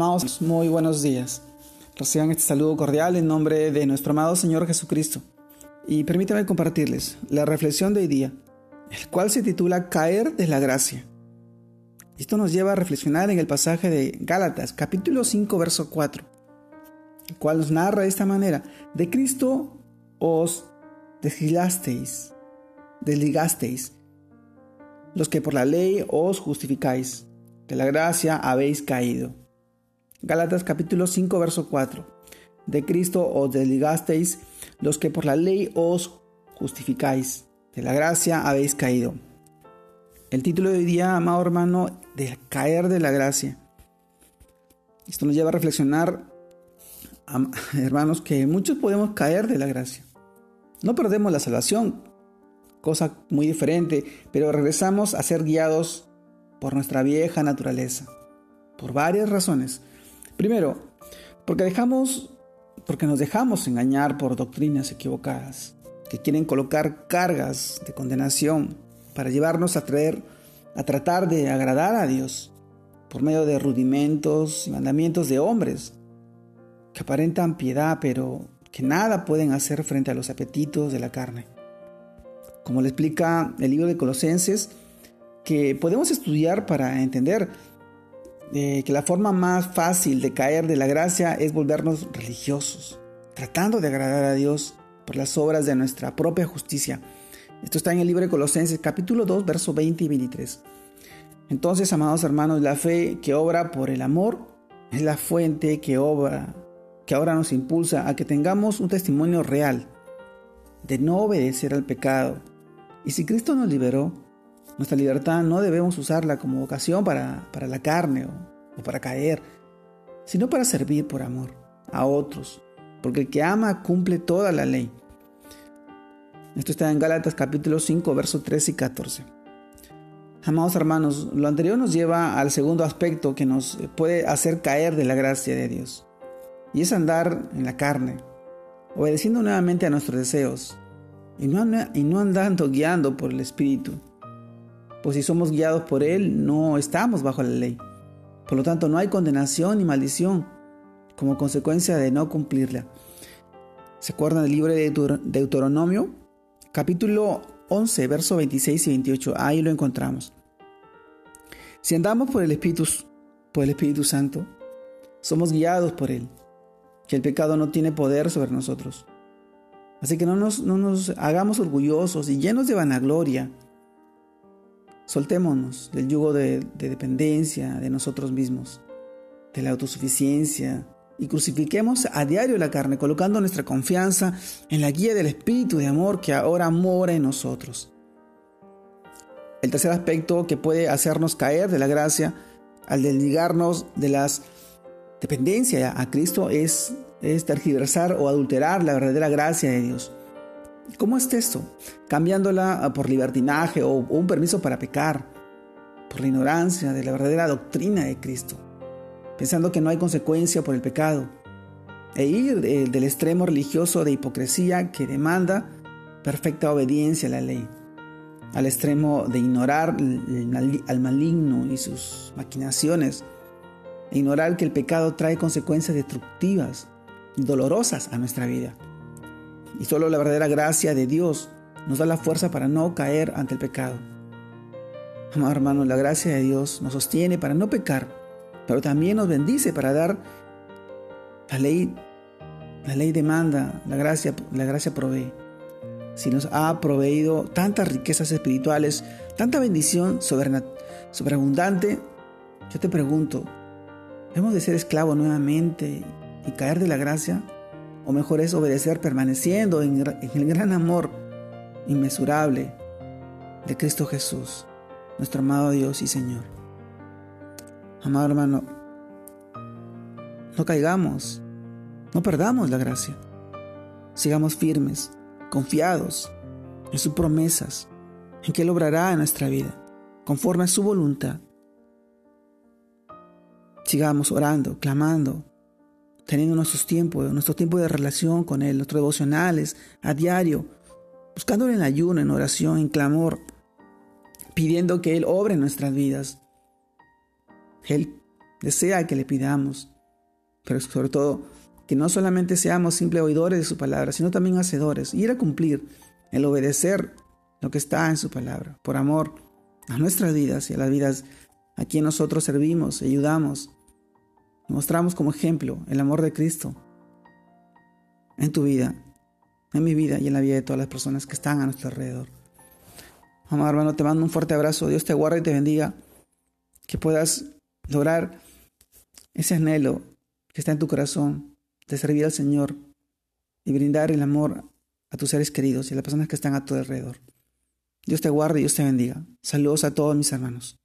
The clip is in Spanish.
Amados, muy buenos días. Reciban este saludo cordial en nombre de nuestro amado Señor Jesucristo. Y permítanme compartirles la reflexión de hoy día, el cual se titula Caer de la gracia. Esto nos lleva a reflexionar en el pasaje de Gálatas, capítulo 5, verso 4, el cual nos narra de esta manera, de Cristo os desligasteis, desligasteis, los que por la ley os justificáis, de la gracia habéis caído. Gálatas capítulo 5 verso 4. De Cristo os desligasteis los que por la ley os justificáis. De la gracia habéis caído. El título de hoy día, amado hermano, de caer de la gracia. Esto nos lleva a reflexionar, hermanos, que muchos podemos caer de la gracia. No perdemos la salvación, cosa muy diferente, pero regresamos a ser guiados por nuestra vieja naturaleza, por varias razones. Primero, porque dejamos porque nos dejamos engañar por doctrinas equivocadas que quieren colocar cargas de condenación para llevarnos a traer a tratar de agradar a Dios por medio de rudimentos y mandamientos de hombres que aparentan piedad pero que nada pueden hacer frente a los apetitos de la carne. Como le explica el libro de Colosenses, que podemos estudiar para entender que la forma más fácil de caer de la gracia es volvernos religiosos, tratando de agradar a Dios por las obras de nuestra propia justicia. Esto está en el libro de Colosenses capítulo 2, versos 20 y 23. Entonces, amados hermanos, la fe que obra por el amor es la fuente que obra, que ahora nos impulsa a que tengamos un testimonio real de no obedecer al pecado. Y si Cristo nos liberó, nuestra libertad no debemos usarla como ocasión para, la carne o, o para caer, sino para servir por amor a otros, porque el que ama cumple toda la ley. Esto está en Gálatas capítulo 5, versos 13 y 14. Amados hermanos, lo anterior nos lleva al segundo aspecto que nos puede hacer caer de la gracia de Dios, y es andar en la carne, obedeciendo nuevamente a nuestros deseos, y no, y no andando guiando por el Espíritu, pues si somos guiados por Él, no estamos bajo la ley. Por lo tanto, no hay condenación ni maldición como consecuencia de no cumplirla. ¿Se acuerdan del libro de Deuteronomio? Capítulo 11, versos 26 y 28. Ahí lo encontramos. Si andamos por el Espíritu, por el Espíritu Santo, somos guiados por Él, que el pecado no tiene poder sobre nosotros. Así que no nos, no nos hagamos orgullosos y llenos de vanagloria Soltémonos del yugo de, dependencia de nosotros mismos, de la autosuficiencia, y crucifiquemos a diario la carne, colocando nuestra confianza en la guía del Espíritu de amor que ahora mora en nosotros. El tercer aspecto que puede hacernos caer de la gracia al desligarnos de las dependencias a Cristo es, es tergiversar o adulterar la verdadera gracia de Dios. ¿Cómo es esto? Cambiándola ah, por libertinaje o un permiso para pecar, por la ignorancia de la verdadera doctrina de Cristo, pensando que no hay consecuencia por el pecado, e ir eh, del extremo religioso de hipocresía que demanda perfecta obediencia a la ley, al extremo de ignorar al maligno y sus maquinaciones, e ignorar que el pecado trae consecuencias destructivas y dolorosas a nuestra vida. Y solo la verdadera gracia de Dios nos da la fuerza para no caer ante el pecado. Amado hermano, la gracia de Dios nos sostiene para no pecar, pero también nos bendice para dar la ley. La ley demanda, la gracia, la gracia provee. Si nos ha proveído tantas riquezas espirituales, tanta bendición sobreabundante, yo te pregunto, ¿hemos de ser esclavos nuevamente y caer de la gracia? O mejor es obedecer permaneciendo en, el gran amor inmesurable de Cristo Jesús, nuestro amado Dios y Señor. Amado hermano, no caigamos, no perdamos la gracia. Sigamos firmes, confiados en sus promesas, en que Él obrará en nuestra vida, conforme a su voluntad. Sigamos orando, clamando, teniendo nuestros tiempos, nuestro tiempo de relación con Él, nuestros devocionales a diario, buscándole en ayuno, en oración, en clamor, pidiendo que Él obre en nuestras vidas. Él desea que le pidamos, pero sobre todo que no solamente seamos simples oidores de su palabra, sino también hacedores, ir a cumplir, el obedecer lo que está en su palabra, por amor a nuestras vidas y a las vidas a quien nosotros servimos, ayudamos, mostramos como ejemplo el amor de Cristo en tu vida, en mi vida y en la vida de todas las personas que están a nuestro alrededor. Amado hermano, te mando un fuerte abrazo. Dios te guarde y te bendiga. Que puedas lograr ese anhelo que está en tu corazón de servir al Señor y brindar el amor a tus seres queridos y a las personas que están a tu alrededor. Dios te guarde y Dios te bendiga. Saludos a todos mis hermanos.